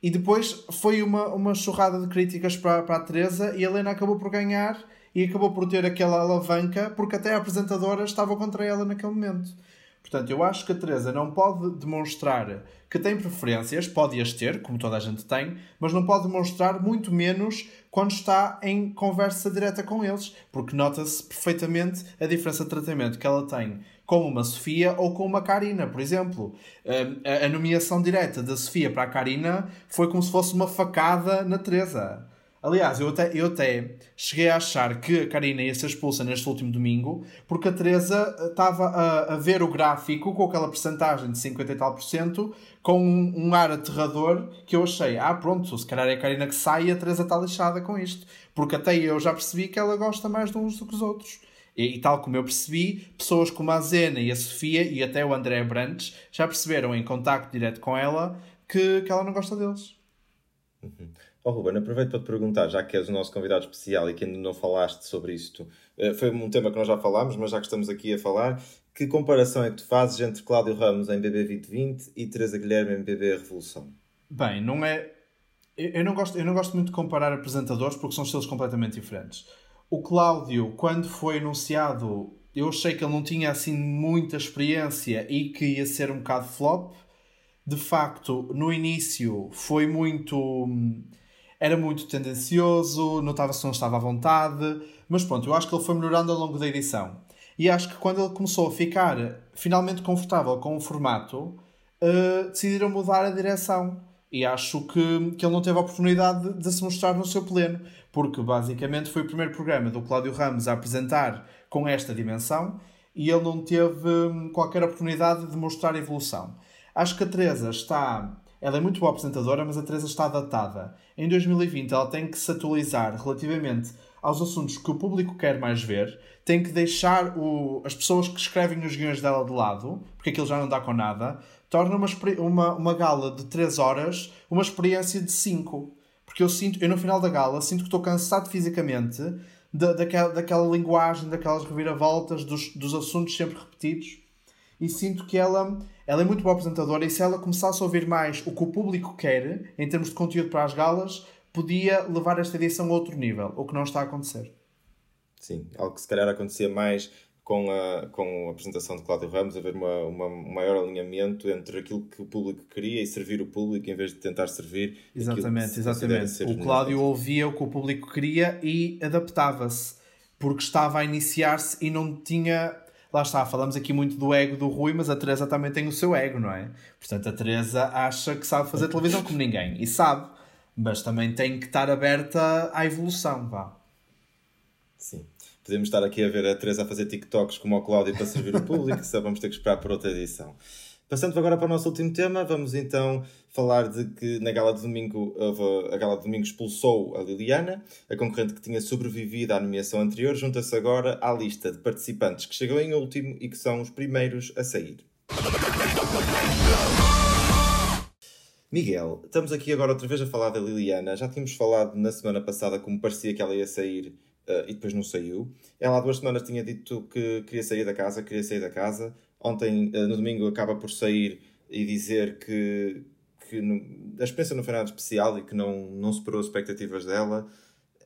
e depois foi uma, uma churrada de críticas para, para a Teresa e a Helena acabou por ganhar e acabou por ter aquela alavanca porque até a apresentadora estava contra ela naquele momento. Portanto, eu acho que a Teresa não pode demonstrar que tem preferências, pode-as ter, como toda a gente tem, mas não pode demonstrar muito menos quando está em conversa direta com eles, porque nota-se perfeitamente a diferença de tratamento que ela tem com uma Sofia ou com uma Karina, por exemplo. Hum, a nomeação direta da Sofia para a Karina foi como se fosse uma facada na Teresa. Aliás, eu até, eu até cheguei a achar que a Karina ia ser expulsa neste último domingo porque a Teresa eh, estava a, a ver o gráfico com aquela percentagem de 50 e tal por cento com um, um, ar aterrador que eu achei, ah pronto, se calhar é a Karina que sai e a Teresa está lixada com isto. Porque até eu já percebi que ela gosta mais de uns do que os outros. E, e, tal como eu percebi, pessoas como a Zena e a Sofia e até o André Brantes já perceberam em contacto direto com ela que, que ela não gosta deles. Uhum. Oh, Ruben, aproveito para te perguntar, já que és o nosso convidado especial e que ainda não falaste sobre isto, eh, foi um tema que nós já falámos, mas já que estamos aqui a falar, que comparação é que tu fazes entre Cláudio Ramos em BB 2020 e Teresa Guilherme em BB Revolução? Bem, não é. Eu não, gosto, eu não gosto muito de comparar apresentadores porque são estilos completamente diferentes. O Cláudio, quando foi anunciado, eu achei que ele não tinha assim muita experiência e que ia ser um bocado flop. De facto, no início foi muito. Era muito tendencioso, notava-se que não estava à vontade, mas pronto, eu acho que ele foi melhorando ao longo da edição. E acho que quando ele começou a ficar finalmente confortável com o formato, uh, decidiram mudar a direção. E acho que, que ele não teve a oportunidade de, de se mostrar no seu pleno porque basicamente foi o primeiro programa do Cláudio Ramos a apresentar com esta dimensão e ele não teve hum, qualquer oportunidade de mostrar evolução. Acho que a Teresa está. Ela é muito boa apresentadora, mas a Teresa está datada. Em 2020 ela tem que se atualizar relativamente aos assuntos que o público quer mais ver, tem que deixar o, as pessoas que escrevem os guiões dela de lado, porque aquilo já não dá com nada, torna uma, uma, uma gala de 3 horas uma experiência de 5. Porque eu sinto, eu no final da gala, sinto que estou cansado fisicamente da, daquela, daquela linguagem, daquelas reviravoltas, dos, dos assuntos sempre repetidos. E sinto que ela, ela é muito boa apresentadora e se ela começasse a ouvir mais o que o público quer, em termos de conteúdo para as galas, podia levar esta edição a outro nível, o que não está a acontecer. Sim, algo que se calhar acontecia mais com a, com a apresentação de Cláudio Ramos, haver uma, uma, um maior alinhamento entre aquilo que o público queria e servir o público em vez de tentar servir. Exatamente, exatamente. O Cláudio ouvia o que o público queria e adaptava-se, porque estava a iniciar-se e não tinha. Lá está, falamos aqui muito do ego do Rui, mas a Teresa também tem o seu ego, não é? Portanto, a Teresa acha que sabe fazer televisão como ninguém, e sabe, mas também tem que estar aberta à evolução, vá. Sim. Podemos estar aqui a ver a Teresa a fazer TikToks como o Cláudio para servir o público, só vamos ter que esperar por outra edição. Passando agora para o nosso último tema, vamos então falar de que na gala de domingo a gala de domingo expulsou a Liliana, a concorrente que tinha sobrevivido à nomeação anterior, junta-se agora à lista de participantes que chegou em último e que são os primeiros a sair. Miguel, estamos aqui agora outra vez a falar da Liliana. Já tínhamos falado na semana passada como parecia que ela ia sair uh, e depois não saiu. Ela há duas semanas tinha dito que queria sair da casa, queria sair da casa. Ontem, uh, no domingo, acaba por sair e dizer que, que no, a experiência não foi nada especial e que não, não superou as expectativas dela.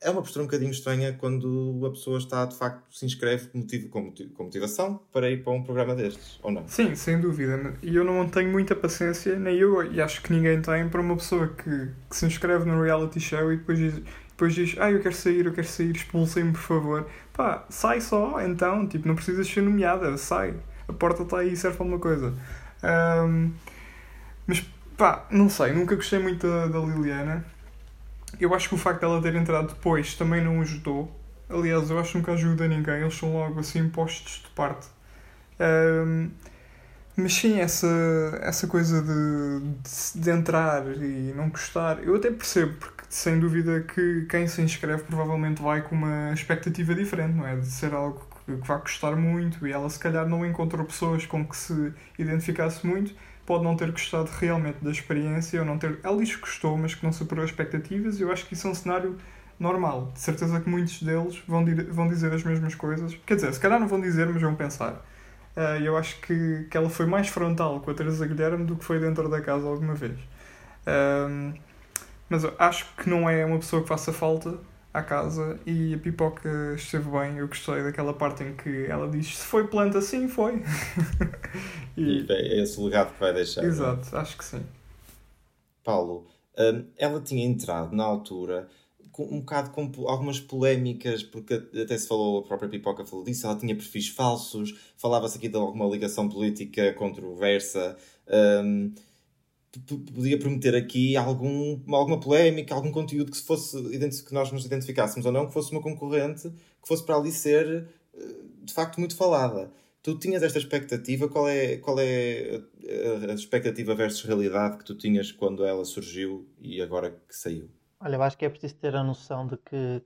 É uma postura um bocadinho estranha quando a pessoa está, de facto, se inscreve com, motivo, com, com motivação para ir para um programa destes, ou não? Sim, sem dúvida. E eu não tenho muita paciência, nem eu, e acho que ninguém tem, para uma pessoa que, que se inscreve no reality show e depois diz depois diz, ah, eu quero sair, eu quero sair, expulsem-me, por favor. Pá, sai só, então, tipo, não precisas ser nomeada, sai. A porta está aí, serve para alguma coisa. Um, mas, pá, não sei, nunca gostei muito da, da Liliana. Eu acho que o facto dela ter entrado depois também não ajudou. Aliás, eu acho que nunca ajuda ninguém, eles são logo assim postos de parte. Um, mas sim, essa, essa coisa de, de, de, entrar e não gostar, eu até percebo, porque sem dúvida que quem se inscreve provavelmente vai com uma expectativa diferente, não é? De ser algo que, que vai custar muito e ela se calhar não encontrou pessoas com que se identificasse muito, pode não ter gostado realmente da experiência ou não ter. Ela diz que gostou, mas que não superou as expectativas, e eu acho que isso é um cenário normal. De certeza que muitos deles vão, vão dizer as mesmas coisas. Quer dizer, se calhar não vão dizer, mas vão pensar. Uh, eu acho que, que ela foi mais frontal com a Teresa Guilherme do que foi dentro da casa alguma vez. Uh, mas acho que não é uma pessoa que faça falta à casa e a pipoca esteve bem. Eu gostei daquela parte em que ela diz: se foi planta, sim, foi. e, e é esse o legado que vai deixar. É? Exato, acho que sim. Paulo, hum, ela tinha entrado na altura um bocado com algumas polémicas, porque até se falou, a própria Pipoca falou disso, ela tinha perfis falsos, falava-se aqui de alguma ligação política controversa, um, podia prometer aqui algum, alguma polémica, algum conteúdo que, se fosse, que nós nos identificássemos ou não, que fosse uma concorrente, que fosse para ali ser eh, de facto muito falada. Tu tinhas esta expectativa, qual é, qual é a expectativa versus realidade que tu tinhas quando ela surgiu e agora que saiu? Olha, eu acho que é preciso ter a noção de que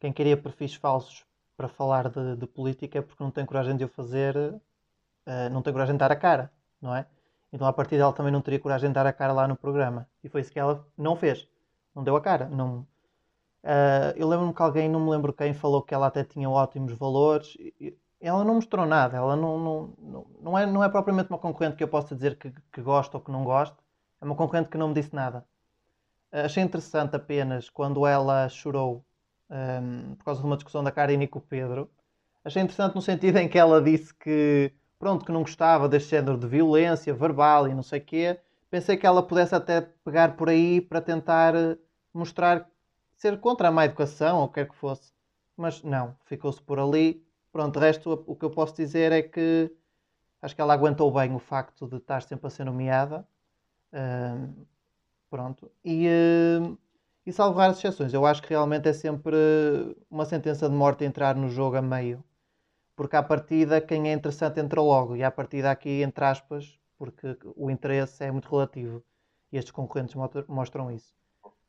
quem queria perfis falsos para falar de, de política é porque não tem coragem de o fazer, uh, não tem coragem de dar a cara, não é? Então, a partir dela também não teria coragem de dar a cara lá no programa. E foi isso que ela não fez. Não deu a cara. Não... Uh, eu lembro-me que alguém, não me lembro quem, falou que ela até tinha ótimos valores. Ela não mostrou nada. Ela não, não, não, é, não é propriamente uma concorrente que eu possa dizer que, que gosto ou que não gosto. É uma concorrente que não me disse nada. Achei interessante apenas quando ela chorou um, por causa de uma discussão da Karine com o Pedro. Achei interessante no sentido em que ela disse que, pronto, que não gostava deste género de violência verbal e não sei o quê. Pensei que ela pudesse até pegar por aí para tentar mostrar ser contra a má educação ou quer que fosse. Mas não, ficou-se por ali. Pronto, o resto, o que eu posso dizer é que acho que ela aguentou bem o facto de estar sempre a ser nomeada. Um, Pronto. E, uh, e salvo raras exceções. Eu acho que realmente é sempre uma sentença de morte entrar no jogo a meio. Porque à partida, quem é interessante entra logo. E à partida, aqui, entre aspas, porque o interesse é muito relativo. E estes concorrentes mostram isso.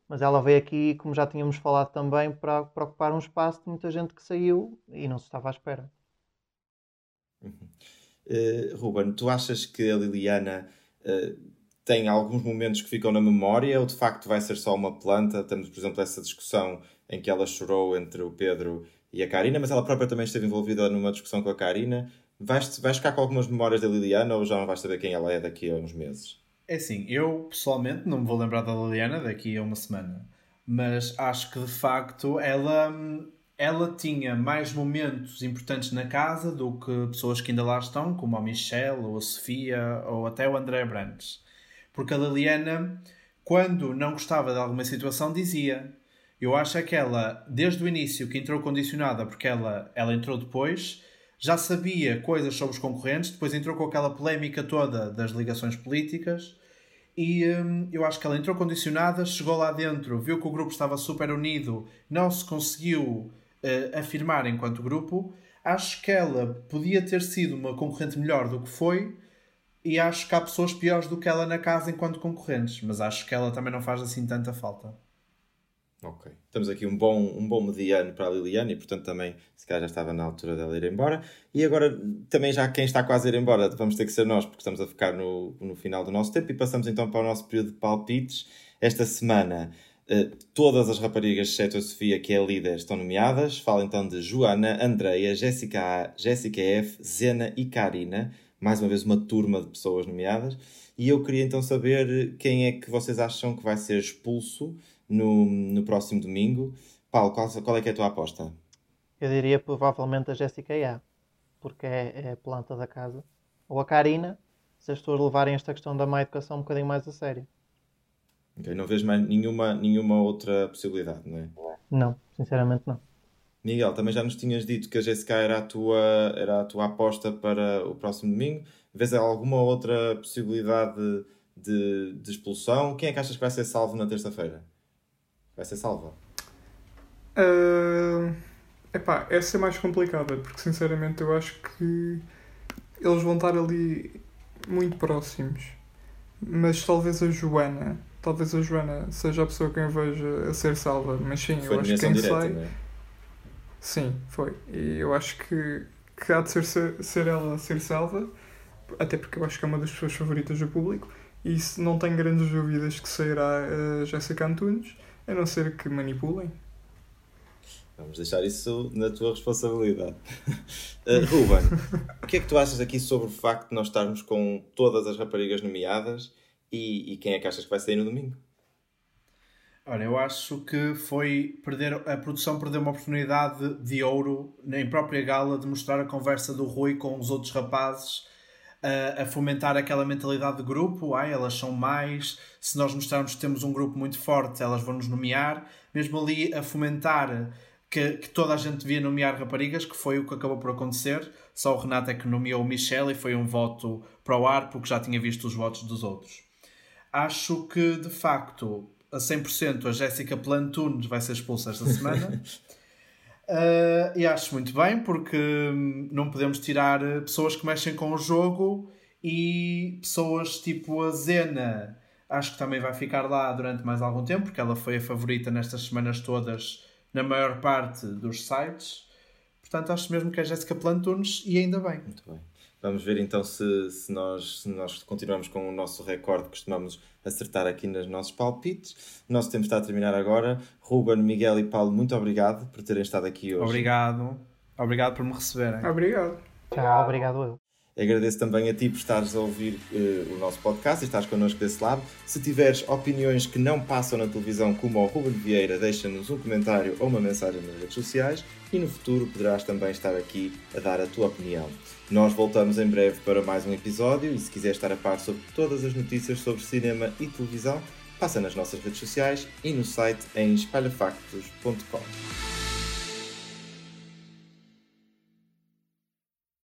Mas ela veio aqui, como já tínhamos falado também, para, para ocupar um espaço de muita gente que saiu e não se estava à espera. Uh, Ruben, tu achas que a Liliana uh, tem alguns momentos que ficam na memória ou de facto vai ser só uma planta? Temos, por exemplo, essa discussão em que ela chorou entre o Pedro e a Karina, mas ela própria também esteve envolvida numa discussão com a Karina. Vais, vais ficar com algumas memórias da Liliana ou já não vais saber quem ela é daqui a uns meses? É assim, eu pessoalmente não me vou lembrar da Liliana daqui a uma semana, mas acho que de facto ela, ela tinha mais momentos importantes na casa do que pessoas que ainda lá estão, como a Michelle ou a Sofia ou até o André Brandes. Porque a Liliana, quando não gostava de alguma situação, dizia. Eu acho é que ela, desde o início, que entrou condicionada, porque ela, ela entrou depois, já sabia coisas sobre os concorrentes, depois entrou com aquela polémica toda das ligações políticas e hum, eu acho que ela entrou condicionada, chegou lá dentro, viu que o grupo estava super unido, não se conseguiu uh, afirmar enquanto grupo. Acho que ela podia ter sido uma concorrente melhor do que foi e acho que há pessoas piores do que ela na casa enquanto concorrentes, mas acho que ela também não faz assim tanta falta. Ok. Temos aqui um bom, um bom mediano para a Liliana e, portanto, também se calhar já estava na altura dela ir embora. E agora, também já quem está quase a ir embora, vamos ter que ser nós, porque estamos a ficar no, no final do nosso tempo. E passamos então para o nosso período de palpites. Esta semana, eh, todas as raparigas, exceto a Sofia, que é líder, estão nomeadas. Fala então de Joana, Andreia, Jéssica A, Jéssica F, Zena e Karina. Mais uma vez, uma turma de pessoas nomeadas. E eu queria então saber quem é que vocês acham que vai ser expulso no, no próximo domingo. Paulo, qual, qual é que é a tua aposta? Eu diria provavelmente a Jéssica A, porque é, é, a planta da casa. Ou a Karina, se as pessoas levarem esta questão da má educação um bocadinho mais a sério. Okay, não vês mais nenhuma, nenhuma outra possibilidade, não é? Não, sinceramente não. Miguel, também já nos tinhas dito que a Jéssica era a tua, era a tua aposta para o próximo domingo. Vês alguma outra possibilidade de, de expulsão? Quem é que achas que vai ser salvo na terça-feira? Vai ser salva? Uh, epá, essa é mais complicada, porque sinceramente eu acho que eles vão estar ali muito próximos. Mas talvez a Joana, talvez a Joana seja a pessoa que eu veja a ser salva, mas sim, foi eu acho que quem direta, sai. É? Sim, foi. E eu acho que, que há de ser, ser, ela a ser salva, até porque eu acho que é uma das pessoas favoritas do público, e não tenho grandes dúvidas que sairá a Jéssica Antunes a não ser que manipulem. Vamos deixar isso na tua responsabilidade. uh, Ruben, o que é que tu achas aqui sobre o facto de nós estarmos com todas as raparigas nomeadas e, e quem é que achas que vai sair no domingo? Olha, eu acho que foi perder a produção perdeu uma oportunidade de ouro em própria gala de mostrar a conversa do Rui com os outros rapazes a, a, fomentar aquela mentalidade de grupo, ai, elas são mais, se nós mostrarmos que temos um grupo muito forte, elas vão nos nomear, mesmo ali a fomentar que, que, toda a gente devia nomear raparigas, que foi o que acabou por acontecer. Só o Renato é que nomeou o Michelle e foi um voto para o ar, porque já tinha visto os votos dos outros. Acho que, de facto, a 100% a Jéssica Plantunes vai ser expulsa esta semana. Uh, e acho muito bem, porque hum, não podemos tirar eh, pessoas que mexem com o jogo e pessoas tipo a Zena. Acho que também vai ficar lá durante mais algum tempo, porque ela foi a favorita nestas semanas todas na maior parte dos sites. Portanto, acho mesmo que é Jéssica Plantunes e ainda bem. Muito bem. Vamos ver então se, se, nós, se nós continuamos com o nosso recorde que costumamos acertar aqui nos nossos palpites. O nosso tempo está a terminar agora. Ruben, Miguel e Paulo, muito obrigado por terem estado aqui hoje. Obrigado. Obrigado por me receberem. Obrigado. Tchau, obrigado eu. Agradeço também a ti por estares a ouvir uh, o nosso podcast e estás connosco desse lado. Se tiveres opiniões que não passam na televisão, como o Ruben Vieira, deixa-nos um comentário ou uma mensagem nas redes sociais e no futuro poderás também estar aqui a dar a tua opinião. Nós voltamos em breve para mais um episódio e se quiser estar a par sobre todas as notícias sobre cinema e televisão, passa nas nossas redes sociais e no site em espalhafactos.com.